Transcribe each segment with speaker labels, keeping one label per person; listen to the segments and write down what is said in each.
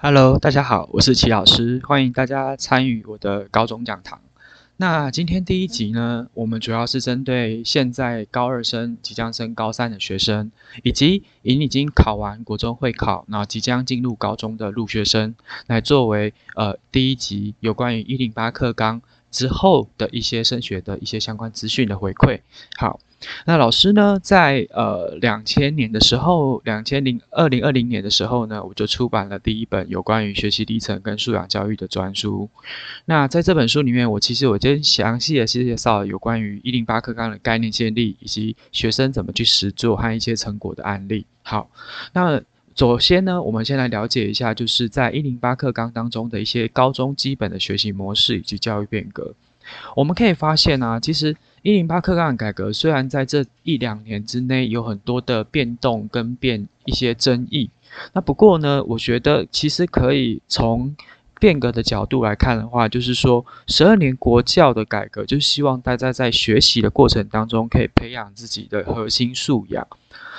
Speaker 1: Hello，大家好，我是齐老师，欢迎大家参与我的高中讲堂。那今天第一集呢，我们主要是针对现在高二生即将升高三的学生，以及已经考完国中会考，那即将进入高中的入学生，来作为呃第一集有关于一零八课纲之后的一些升学的一些相关资讯的回馈。好。那老师呢，在呃两千年的时候，两千零二零二零年的时候呢，我就出版了第一本有关于学习历程跟素养教育的专书。那在这本书里面，我其实我先详细的介绍有关于一零八课纲的概念建立，以及学生怎么去实做和一些成果的案例。好，那首先呢，我们先来了解一下，就是在一零八课纲当中的一些高中基本的学习模式以及教育变革。我们可以发现啊，其实。一零八课纲改革虽然在这一两年之内有很多的变动跟变一些争议，那不过呢，我觉得其实可以从变革的角度来看的话，就是说十二年国教的改革，就是希望大家在学习的过程当中可以培养自己的核心素养，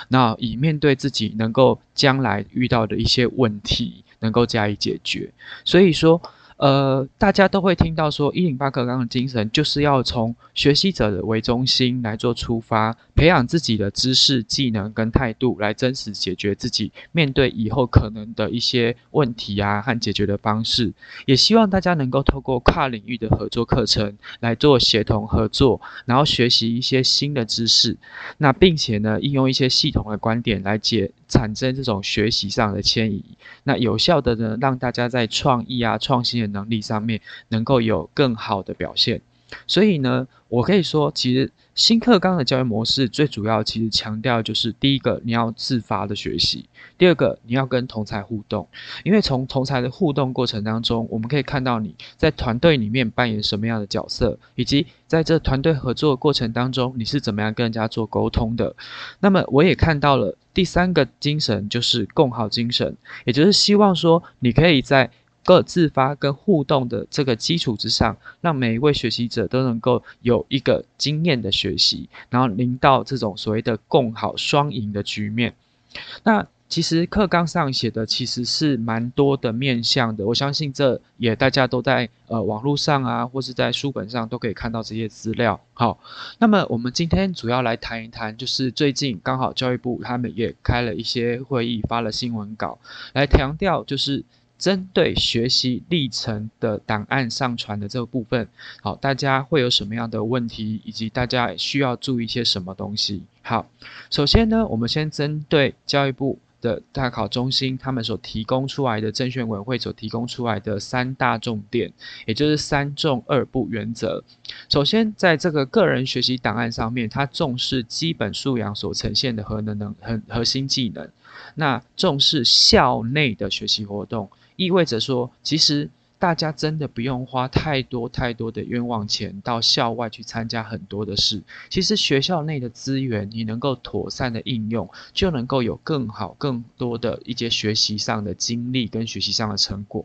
Speaker 1: 那以面对自己能够将来遇到的一些问题能够加以解决，所以说。呃，大家都会听到说，一零八课纲的精神就是要从学习者的为中心来做出发，培养自己的知识、技能跟态度，来真实解决自己面对以后可能的一些问题啊和解决的方式。也希望大家能够透过跨领域的合作课程来做协同合作，然后学习一些新的知识，那并且呢，应用一些系统的观点来解产生这种学习上的迁移，那有效的呢，让大家在创意啊、创新的能力上面能够有更好的表现。所以呢，我可以说，其实新课纲的教育模式最主要其实强调就是第一个，你要自发的学习；第二个，你要跟同才互动。因为从同才的互动过程当中，我们可以看到你在团队里面扮演什么样的角色，以及在这团队合作过程当中，你是怎么样跟人家做沟通的。那么，我也看到了第三个精神就是共好精神，也就是希望说你可以在。各自发跟互动的这个基础之上，让每一位学习者都能够有一个经验的学习，然后临到这种所谓的共好双赢的局面。那其实课纲上写的其实是蛮多的面向的，我相信这也大家都在呃网络上啊，或是在书本上都可以看到这些资料。好，那么我们今天主要来谈一谈，就是最近刚好教育部他们也开了一些会议，发了新闻稿来强调，就是。针对学习历程的档案上传的这个部分，好，大家会有什么样的问题，以及大家需要注意一些什么东西？好，首先呢，我们先针对教育部的大考中心他们所提供出来的证券委员会所提供出来的三大重点，也就是三重二不原则。首先，在这个个人学习档案上面，它重视基本素养所呈现的核能能核核心技能，那重视校内的学习活动。意味着说，其实大家真的不用花太多太多的冤枉钱到校外去参加很多的事。其实学校内的资源，你能够妥善的应用，就能够有更好、更多的一些学习上的经历跟学习上的成果。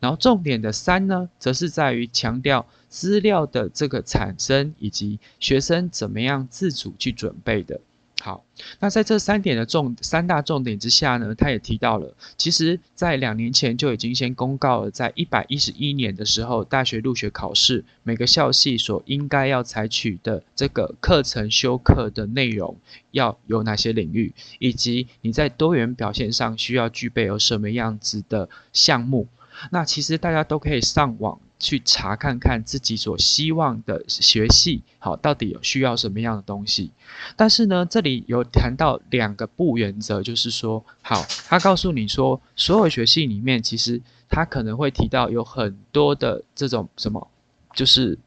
Speaker 1: 然后重点的三呢，则是在于强调资料的这个产生，以及学生怎么样自主去准备的。好，那在这三点的重三大重点之下呢，他也提到了，其实在两年前就已经先公告了，在一百一十一年的时候，大学入学考试每个校系所应该要采取的这个课程修课的内容要有哪些领域，以及你在多元表现上需要具备有什么样子的项目。那其实大家都可以上网。去查看看自己所希望的学系，好，到底有需要什么样的东西？但是呢，这里有谈到两个不原则，就是说，好，他告诉你说，所有学系里面，其实他可能会提到有很多的这种什么，就是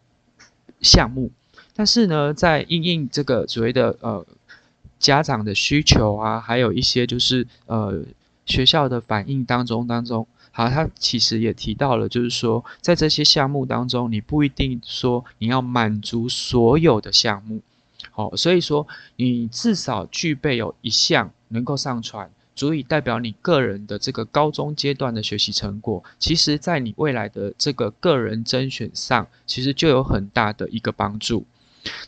Speaker 1: 项目，但是呢，在应应这个所谓的呃家长的需求啊，还有一些就是呃学校的反应当中当中。好，他其实也提到了，就是说，在这些项目当中，你不一定说你要满足所有的项目，好，所以说你至少具备有一项能够上传，足以代表你个人的这个高中阶段的学习成果，其实在你未来的这个个人甄选上，其实就有很大的一个帮助。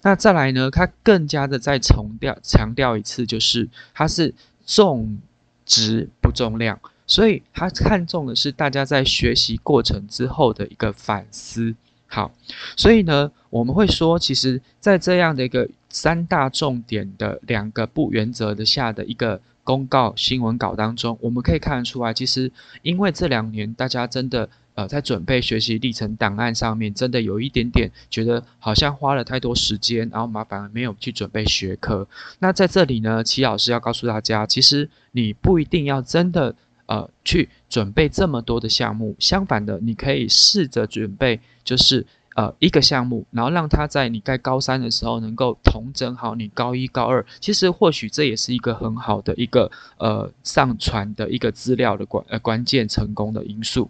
Speaker 1: 那再来呢，他更加的再重调强调一次，就是它是重。值不重量，所以他看重的是大家在学习过程之后的一个反思。好，所以呢，我们会说，其实，在这样的一个三大重点的两个不原则的下的一个公告新闻稿当中，我们可以看得出来，其实因为这两年大家真的呃在准备学习历程档案上面，真的有一点点觉得好像花了太多时间，然后麻烦没有去准备学科。那在这里呢，齐老师要告诉大家，其实你不一定要真的呃去准备这么多的项目，相反的，你可以试着准备。就是呃一个项目，然后让他在你在高三的时候能够同整好你高一高二，其实或许这也是一个很好的一个呃上传的一个资料的关呃关键成功的因素。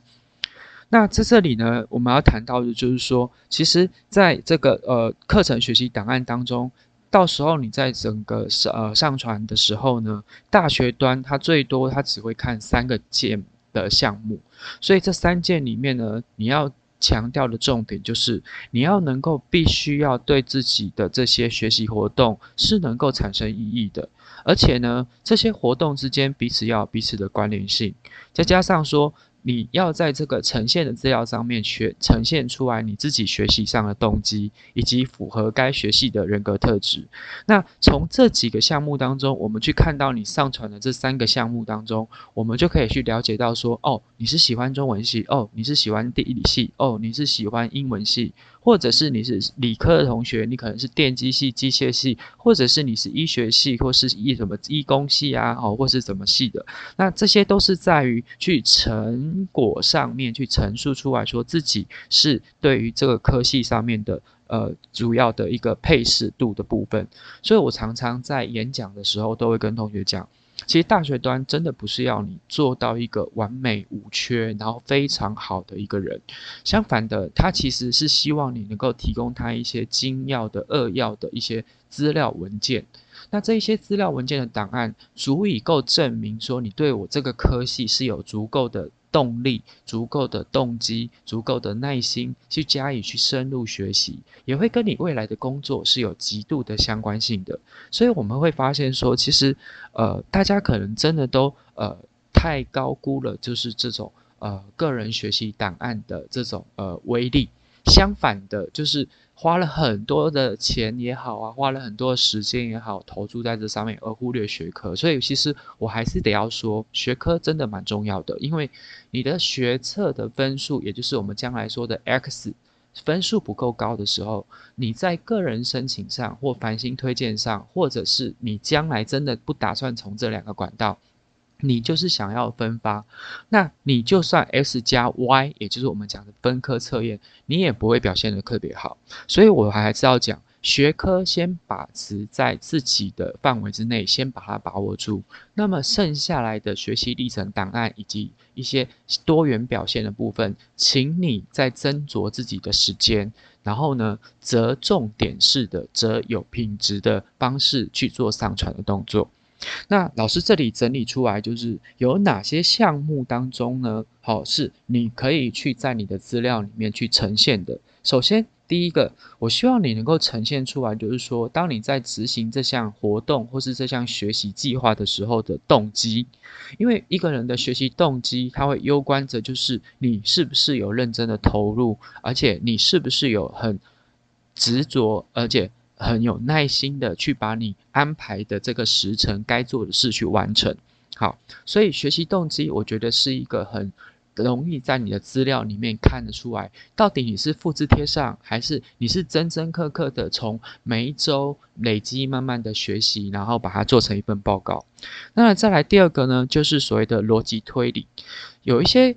Speaker 1: 那在这里呢，我们要谈到的就是说，其实在这个呃课程学习档案当中，到时候你在整个上呃上传的时候呢，大学端它最多它只会看三个件的项目，所以这三件里面呢，你要。强调的重点就是，你要能够必须要对自己的这些学习活动是能够产生意义的，而且呢，这些活动之间彼此要彼此的关联性，再加上说。你要在这个呈现的资料上面学呈现出来你自己学习上的动机，以及符合该学系的人格特质。那从这几个项目当中，我们去看到你上传的这三个项目当中，我们就可以去了解到说，哦，你是喜欢中文系，哦，你是喜欢地理系，哦，你是喜欢英文系。或者是你是理科的同学，你可能是电机系、机械系，或者是你是医学系，或是医什么医工系啊，哦，或是什么系的，那这些都是在于去成果上面去陈述出来说自己是对于这个科系上面的呃主要的一个配饰度的部分。所以我常常在演讲的时候都会跟同学讲。其实大学端真的不是要你做到一个完美无缺，然后非常好的一个人。相反的，他其实是希望你能够提供他一些精要的、扼要的一些资料文件。那这一些资料文件的档案，足以够证明说你对我这个科系是有足够的。动力足够的动机，足够的耐心去加以去深入学习，也会跟你未来的工作是有极度的相关性的。所以我们会发现说，其实呃，大家可能真的都呃太高估了，就是这种呃个人学习档案的这种呃威力。相反的，就是。花了很多的钱也好啊，花了很多时间也好，投注在这上面，而忽略学科。所以其实我还是得要说，学科真的蛮重要的。因为你的学测的分数，也就是我们将来说的 X 分数不够高的时候，你在个人申请上或繁星推荐上，或者是你将来真的不打算从这两个管道。你就是想要分发，那你就算 S 加 Y，也就是我们讲的分科测验，你也不会表现的特别好。所以我还是要讲，学科先把持在自己的范围之内，先把它把握住。那么剩下来的学习历程档案以及一些多元表现的部分，请你再斟酌自己的时间，然后呢，择重点式的、择有品质的方式去做上传的动作。那老师这里整理出来，就是有哪些项目当中呢？好，是你可以去在你的资料里面去呈现的。首先，第一个，我希望你能够呈现出来，就是说，当你在执行这项活动或是这项学习计划的时候的动机。因为一个人的学习动机，它会攸关着就是你是不是有认真的投入，而且你是不是有很执着，而且。很有耐心的去把你安排的这个时辰该做的事去完成。好，所以学习动机，我觉得是一个很容易在你的资料里面看得出来，到底你是复制贴上，还是你是真真刻刻的从每一周累积慢慢的学习，然后把它做成一份报告。那再来第二个呢，就是所谓的逻辑推理，有一些。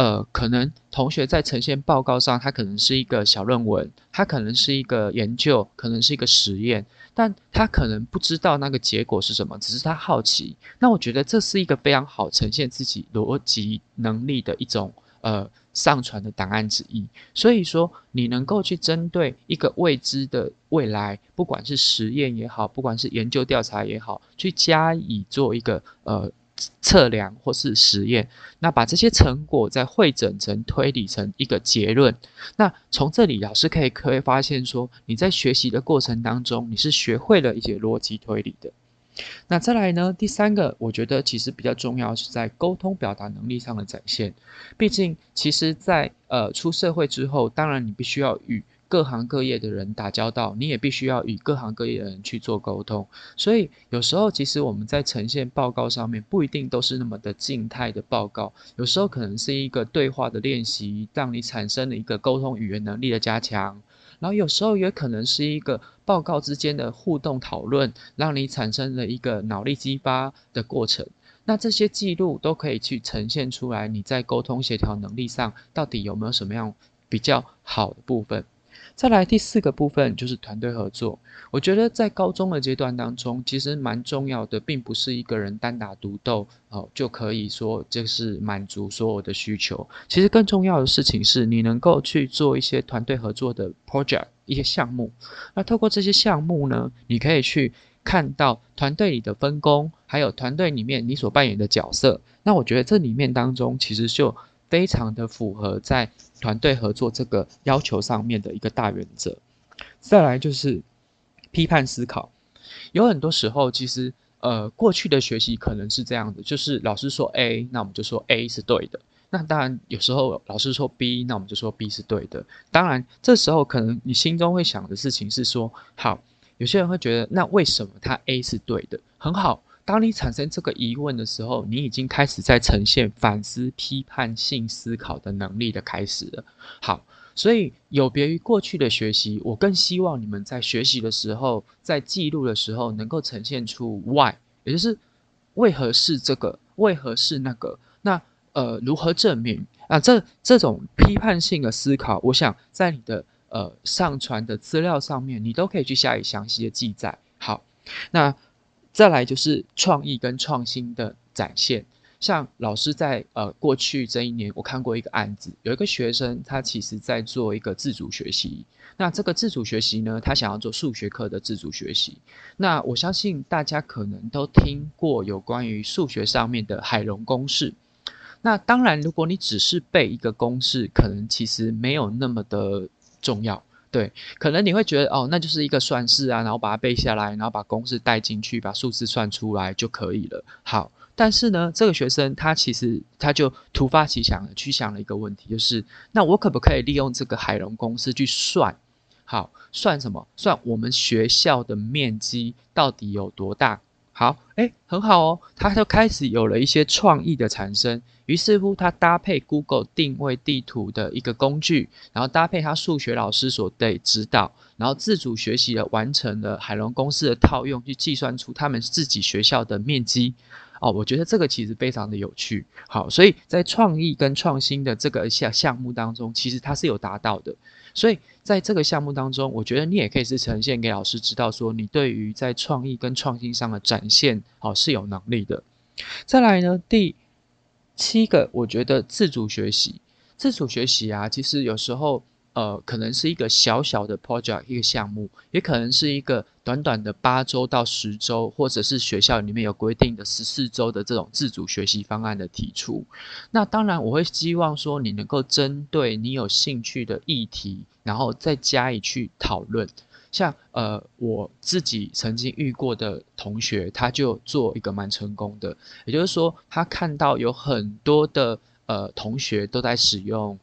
Speaker 1: 呃，可能同学在呈现报告上，他可能是一个小论文，他可能是一个研究，可能是一个实验，但他可能不知道那个结果是什么，只是他好奇。那我觉得这是一个非常好呈现自己逻辑能力的一种呃上传的档案之一。所以说，你能够去针对一个未知的未来，不管是实验也好，不管是研究调查也好，去加以做一个呃。测量或是实验，那把这些成果再汇整成推理成一个结论。那从这里老师可以可以发现说，你在学习的过程当中，你是学会了一些逻辑推理的。那再来呢？第三个，我觉得其实比较重要是在沟通表达能力上的展现。毕竟，其实，在呃出社会之后，当然你必须要与各行各业的人打交道，你也必须要与各行各业的人去做沟通。所以，有时候其实我们在呈现报告上面，不一定都是那么的静态的报告，有时候可能是一个对话的练习，让你产生了一个沟通语言能力的加强。然后有时候也可能是一个报告之间的互动讨论，让你产生了一个脑力激发的过程。那这些记录都可以去呈现出来，你在沟通协调能力上到底有没有什么样比较好的部分。再来第四个部分就是团队合作。我觉得在高中的阶段当中，其实蛮重要的，并不是一个人单打独斗哦就可以说就是满足所有的需求。其实更重要的事情是你能够去做一些团队合作的 project 一些项目。那透过这些项目呢，你可以去看到团队里的分工，还有团队里面你所扮演的角色。那我觉得这里面当中其实就。非常的符合在团队合作这个要求上面的一个大原则。再来就是批判思考，有很多时候其实呃过去的学习可能是这样的，就是老师说 A，那我们就说 A 是对的。那当然有时候老师说 B，那我们就说 B 是对的。当然这时候可能你心中会想的事情是说，好，有些人会觉得那为什么他 A 是对的？很好。当你产生这个疑问的时候，你已经开始在呈现反思、批判性思考的能力的开始了。好，所以有别于过去的学习，我更希望你们在学习的时候，在记录的时候，能够呈现出 why，也就是为何是这个，为何是那个，那呃如何证明啊？这这种批判性的思考，我想在你的呃上传的资料上面，你都可以去加以详细的记载。好，那。再来就是创意跟创新的展现，像老师在呃过去这一年，我看过一个案子，有一个学生他其实在做一个自主学习，那这个自主学习呢，他想要做数学课的自主学习，那我相信大家可能都听过有关于数学上面的海龙公式，那当然如果你只是背一个公式，可能其实没有那么的重要。对，可能你会觉得哦，那就是一个算式啊，然后把它背下来，然后把公式带进去，把数字算出来就可以了。好，但是呢，这个学生他其实他就突发奇想，去想了一个问题，就是那我可不可以利用这个海龙公式去算？好，算什么？算我们学校的面积到底有多大？好，哎，很好哦，他就开始有了一些创意的产生。于是乎，他搭配 Google 定位地图的一个工具，然后搭配他数学老师所对指导，然后自主学习的完成了海龙公式的套用，去计算出他们自己学校的面积。哦，我觉得这个其实非常的有趣。好，所以在创意跟创新的这个项项目当中，其实它是有达到的。所以在这个项目当中，我觉得你也可以是呈现给老师知道，说你对于在创意跟创新上的展现，好是有能力的。再来呢，第七个，我觉得自主学习，自主学习啊，其实有时候。呃，可能是一个小小的 project 一个项目，也可能是一个短短的八周到十周，或者是学校里面有规定的十四周的这种自主学习方案的提出。那当然，我会希望说你能够针对你有兴趣的议题，然后再加以去讨论。像呃，我自己曾经遇过的同学，他就做一个蛮成功的，也就是说，他看到有很多的呃同学都在使用。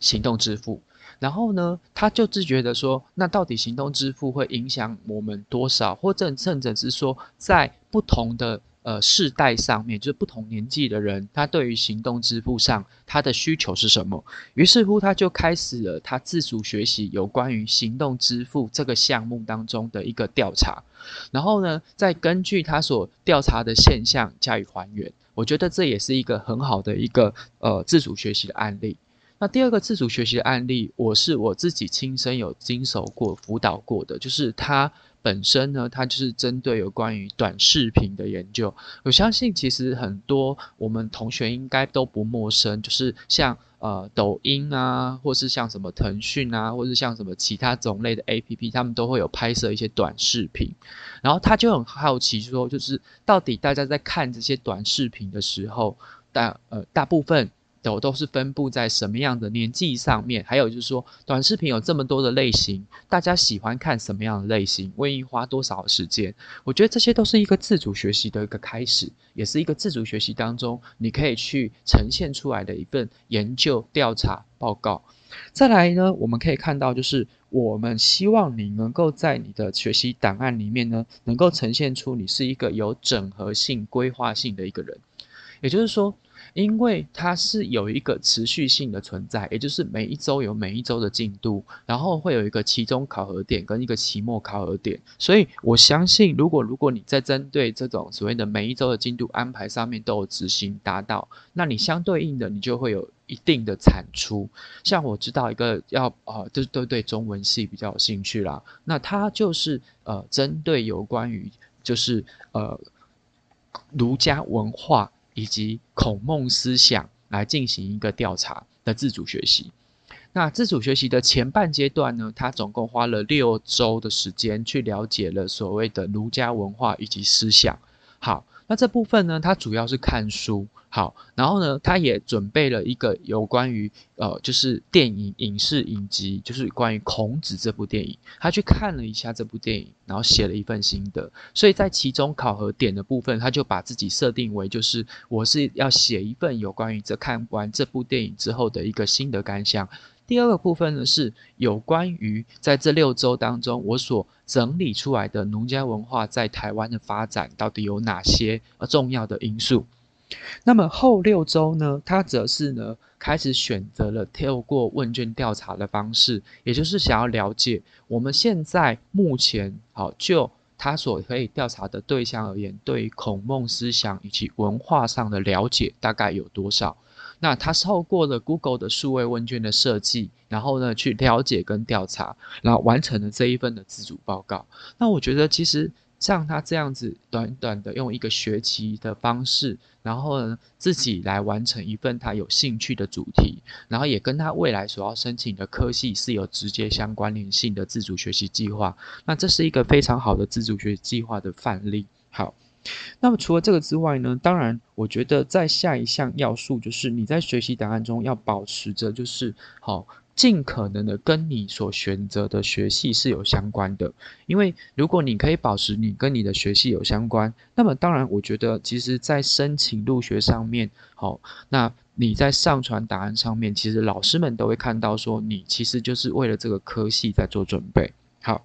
Speaker 1: 行动支付，然后呢，他就自觉的说，那到底行动支付会影响我们多少，或者甚至是说，在不同的呃世代上面，就是不同年纪的人，他对于行动支付上他的需求是什么？于是乎，他就开始了他自主学习有关于行动支付这个项目当中的一个调查，然后呢，再根据他所调查的现象加以还原。我觉得这也是一个很好的一个呃自主学习的案例。那第二个自主学习的案例，我是我自己亲身有经手过、辅导过的，就是它本身呢，它就是针对有关于短视频的研究。我相信其实很多我们同学应该都不陌生，就是像呃抖音啊，或是像什么腾讯啊，或是像什么其他种类的 APP，他们都会有拍摄一些短视频。然后他就很好奇说，就是到底大家在看这些短视频的时候，大呃大部分。都都是分布在什么样的年纪上面，还有就是说短视频有这么多的类型，大家喜欢看什么样的类型，愿意花多少时间？我觉得这些都是一个自主学习的一个开始，也是一个自主学习当中你可以去呈现出来的一份研究调查报告。再来呢，我们可以看到，就是我们希望你能够在你的学习档案里面呢，能够呈现出你是一个有整合性、规划性的一个人，也就是说。因为它是有一个持续性的存在，也就是每一周有每一周的进度，然后会有一个期中考核点跟一个期末考核点，所以我相信，如果如果你在针对这种所谓的每一周的进度安排上面都有执行达到，那你相对应的你就会有一定的产出。像我知道一个要啊，就是都对中文系比较有兴趣啦，那他就是呃，针对有关于就是呃儒家文化。以及孔孟思想来进行一个调查的自主学习。那自主学习的前半阶段呢，他总共花了六周的时间去了解了所谓的儒家文化以及思想。好。那这部分呢，他主要是看书，好，然后呢，他也准备了一个有关于呃，就是电影影视影集，就是关于孔子这部电影，他去看了一下这部电影，然后写了一份心得，所以在其中考核点的部分，他就把自己设定为就是我是要写一份有关于这看完这部电影之后的一个心得感想。第二个部分呢，是有关于在这六周当中，我所整理出来的农家文化在台湾的发展到底有哪些呃重要的因素。那么后六周呢，他则是呢开始选择了透过问卷调查的方式，也就是想要了解我们现在目前好就他所可以调查的对象而言，对于孔孟思想以及文化上的了解大概有多少。那他透过了 Google 的数位问卷的设计，然后呢去了解跟调查，然后完成了这一份的自主报告。那我觉得其实像他这样子短短的用一个学期的方式，然后呢自己来完成一份他有兴趣的主题，然后也跟他未来所要申请的科系是有直接相关联性的自主学习计划。那这是一个非常好的自主学习计划的范例。好。那么除了这个之外呢？当然，我觉得在下一项要素就是你在学习档案中要保持着，就是好尽可能的跟你所选择的学系是有相关的。因为如果你可以保持你跟你的学系有相关，那么当然，我觉得其实在申请入学上面，好，那你在上传答案上面，其实老师们都会看到说你其实就是为了这个科系在做准备。好，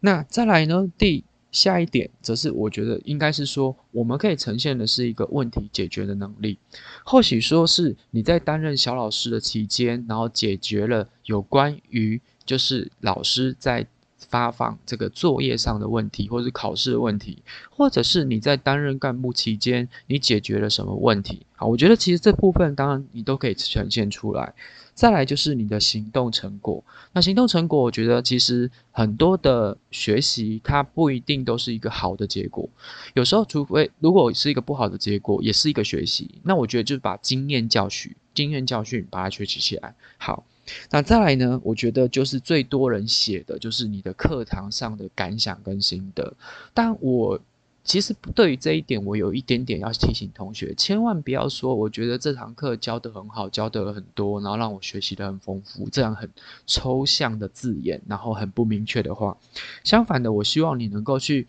Speaker 1: 那再来呢？第下一点则是，我觉得应该是说，我们可以呈现的是一个问题解决的能力。或许说是你在担任小老师的期间，然后解决了有关于就是老师在发放这个作业上的问题，或是考试的问题，或者是你在担任干部期间，你解决了什么问题？好，我觉得其实这部分当然你都可以呈现出来。再来就是你的行动成果。那行动成果，我觉得其实很多的学习，它不一定都是一个好的结果。有时候，除非如果是一个不好的结果，也是一个学习。那我觉得就是把经验教训、经验教训把它学习起来。好，那再来呢？我觉得就是最多人写的就是你的课堂上的感想跟心得。但我。其实对于这一点，我有一点点要提醒同学，千万不要说我觉得这堂课教得很好，教得很多，然后让我学习的很丰富，这样很抽象的字眼，然后很不明确的话。相反的，我希望你能够去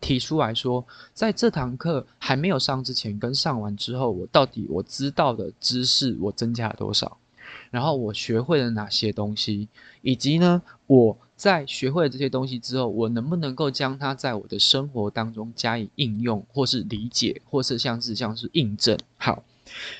Speaker 1: 提出来说，在这堂课还没有上之前，跟上完之后，我到底我知道的知识我增加了多少，然后我学会了哪些东西，以及呢，我。在学会了这些东西之后，我能不能够将它在我的生活当中加以应用，或是理解，或是像是像是印证？好，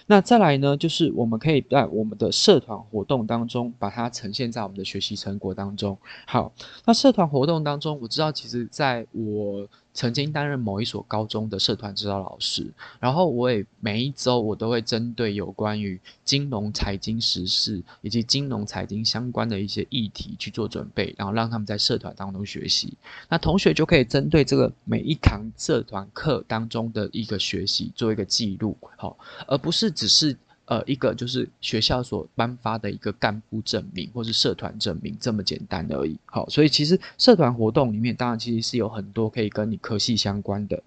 Speaker 1: 那再来呢，就是我们可以在我们的社团活动当中，把它呈现在我们的学习成果当中。好，那社团活动当中，我知道其实在我。曾经担任某一所高中的社团指导老师，然后我也每一周我都会针对有关于金融财经时事以及金融财经相关的一些议题去做准备，然后让他们在社团当中学习。那同学就可以针对这个每一堂社团课当中的一个学习做一个记录，好，而不是只是。呃，一个就是学校所颁发的一个干部证明，或是社团证明，这么简单而已。好，所以其实社团活动里面，当然其实是有很多可以跟你科系相关的。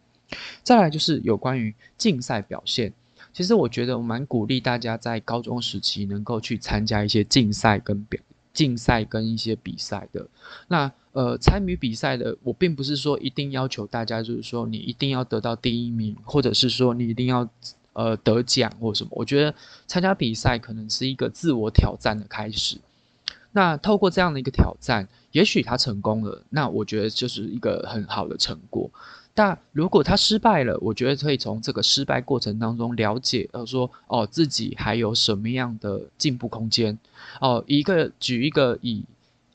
Speaker 1: 再来就是有关于竞赛表现，其实我觉得我蛮鼓励大家在高中时期能够去参加一些竞赛跟表竞赛跟一些比赛的。那呃，参与比赛的，我并不是说一定要求大家，就是说你一定要得到第一名，或者是说你一定要呃得奖或什么。我觉得参加比赛可能是一个自我挑战的开始。那透过这样的一个挑战，也许他成功了，那我觉得就是一个很好的成果。但如果他失败了，我觉得可以从这个失败过程当中了解，呃，说哦自己还有什么样的进步空间。哦，一个举一个以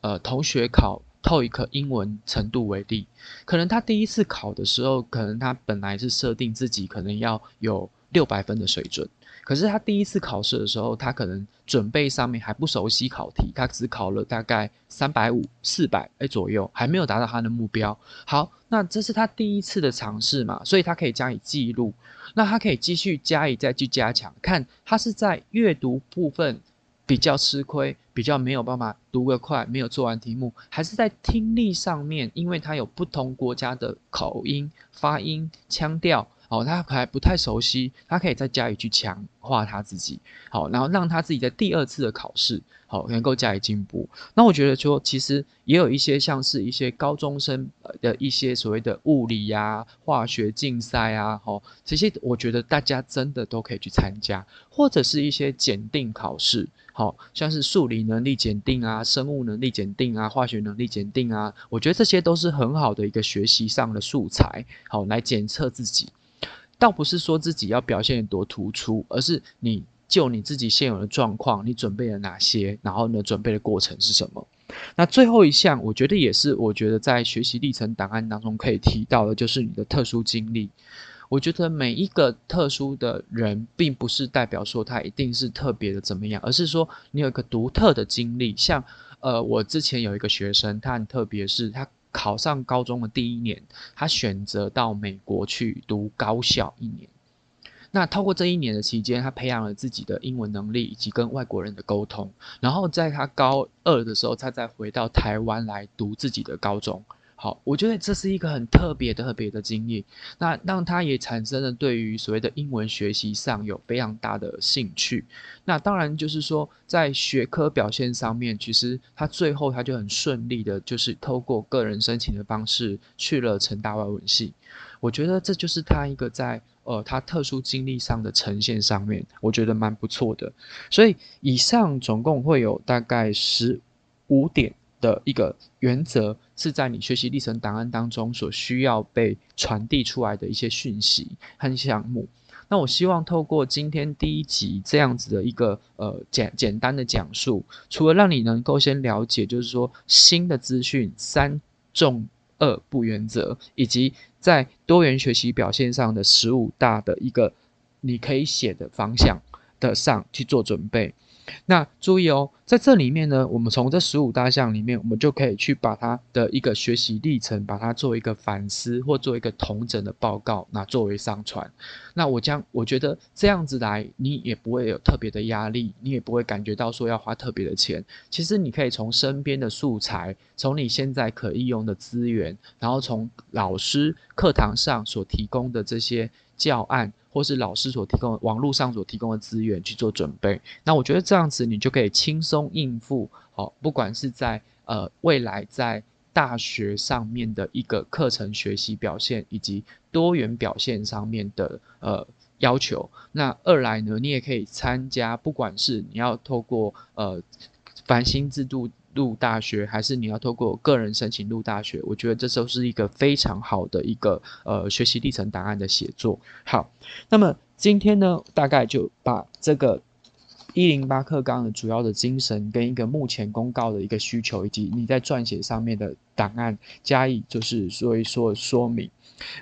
Speaker 1: 呃同学考透一科英文程度为例，可能他第一次考的时候，可能他本来是设定自己可能要有六百分的水准。可是他第一次考试的时候，他可能准备上面还不熟悉考题，他只考了大概三百五、四百哎左右，还没有达到他的目标。好，那这是他第一次的尝试嘛，所以他可以加以记录。那他可以继续加以再去加强，看他是在阅读部分比较吃亏，比较没有办法读得快，没有做完题目，还是在听力上面，因为他有不同国家的口音、发音、腔调。哦，他还不太熟悉，他可以再加以去强化他自己，好，然后让他自己在第二次的考试，好，能够加以进步。那我觉得说，其实也有一些像是一些高中生的一些所谓的物理呀、化学竞赛啊，哦，这些我觉得大家真的都可以去参加，或者是一些检定考试，好像是数理能力检定啊、生物能力检定啊、化学能力检定啊，我觉得这些都是很好的一个学习上的素材，好，来检测自己。倒不是说自己要表现多突出，而是你就你自己现有的状况，你准备了哪些，然后呢，准备的过程是什么？那最后一项，我觉得也是，我觉得在学习历程档案当中可以提到的，就是你的特殊经历。我觉得每一个特殊的人，并不是代表说他一定是特别的怎么样，而是说你有一个独特的经历。像呃，我之前有一个学生，他很特别，是他。考上高中的第一年，他选择到美国去读高校一年。那透过这一年的期间，他培养了自己的英文能力以及跟外国人的沟通。然后在他高二的时候，他再回到台湾来读自己的高中。好，我觉得这是一个很特别特别的经历，那让他也产生了对于所谓的英文学习上有非常大的兴趣。那当然就是说，在学科表现上面，其实他最后他就很顺利的，就是透过个人申请的方式去了成大外文系。我觉得这就是他一个在呃他特殊经历上的呈现上面，我觉得蛮不错的。所以以上总共会有大概十五点。的一个原则是在你学习历程档案当中所需要被传递出来的一些讯息和项目。那我希望透过今天第一集这样子的一个呃简简单的讲述，除了让你能够先了解，就是说新的资讯三重二不原则，以及在多元学习表现上的十五大的一个你可以写的方向的上去做准备。那注意哦，在这里面呢，我们从这十五大项里面，我们就可以去把它的一个学习历程，把它做一个反思或做一个同整的报告，那作为上传。那我将我觉得这样子来，你也不会有特别的压力，你也不会感觉到说要花特别的钱。其实你可以从身边的素材，从你现在可以用的资源，然后从老师课堂上所提供的这些教案。或是老师所提供、网络上所提供的资源去做准备，那我觉得这样子你就可以轻松应付。好，不管是在呃未来在大学上面的一个课程学习表现，以及多元表现上面的呃要求。那二来呢，你也可以参加，不管是你要透过呃繁星制度。入大学，还是你要透过个人申请入大学？我觉得这都是一个非常好的一个呃学习历程档案的写作。好，那么今天呢，大概就把这个一零八课纲的主要的精神跟一个目前公告的一个需求，以及你在撰写上面的档案加以就是所以说说明。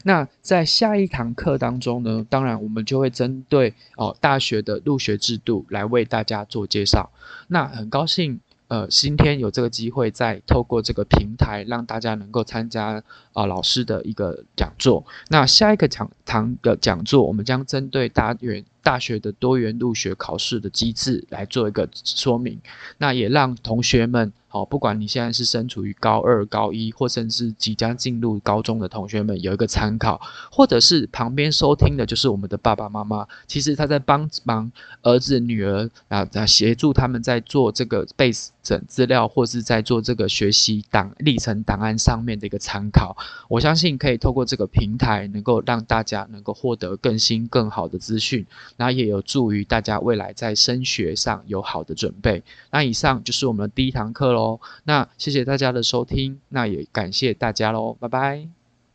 Speaker 1: 那在下一堂课当中呢，当然我们就会针对哦大学的入学制度来为大家做介绍。那很高兴。呃，今天有这个机会，再透过这个平台让大家能够参加，啊老师的一个讲座。那下一个讲堂的讲座，我们将针对大元大学的多元入学考试的机制来做一个说明，那也让同学们。好，不管你现在是身处于高二、高一，或甚至即将进入高中的同学们，有一个参考，或者是旁边收听的，就是我们的爸爸妈妈，其实他在帮忙儿子、女儿啊，在协助他们在做这个 base 整资料，或是在做这个学习档历程档案上面的一个参考。我相信可以透过这个平台，能够让大家能够获得更新、更好的资讯，那也有助于大家未来在升学上有好的准备。那以上就是我们的第一堂课喽。那谢谢大家的收听，那也感谢大家喽，拜拜。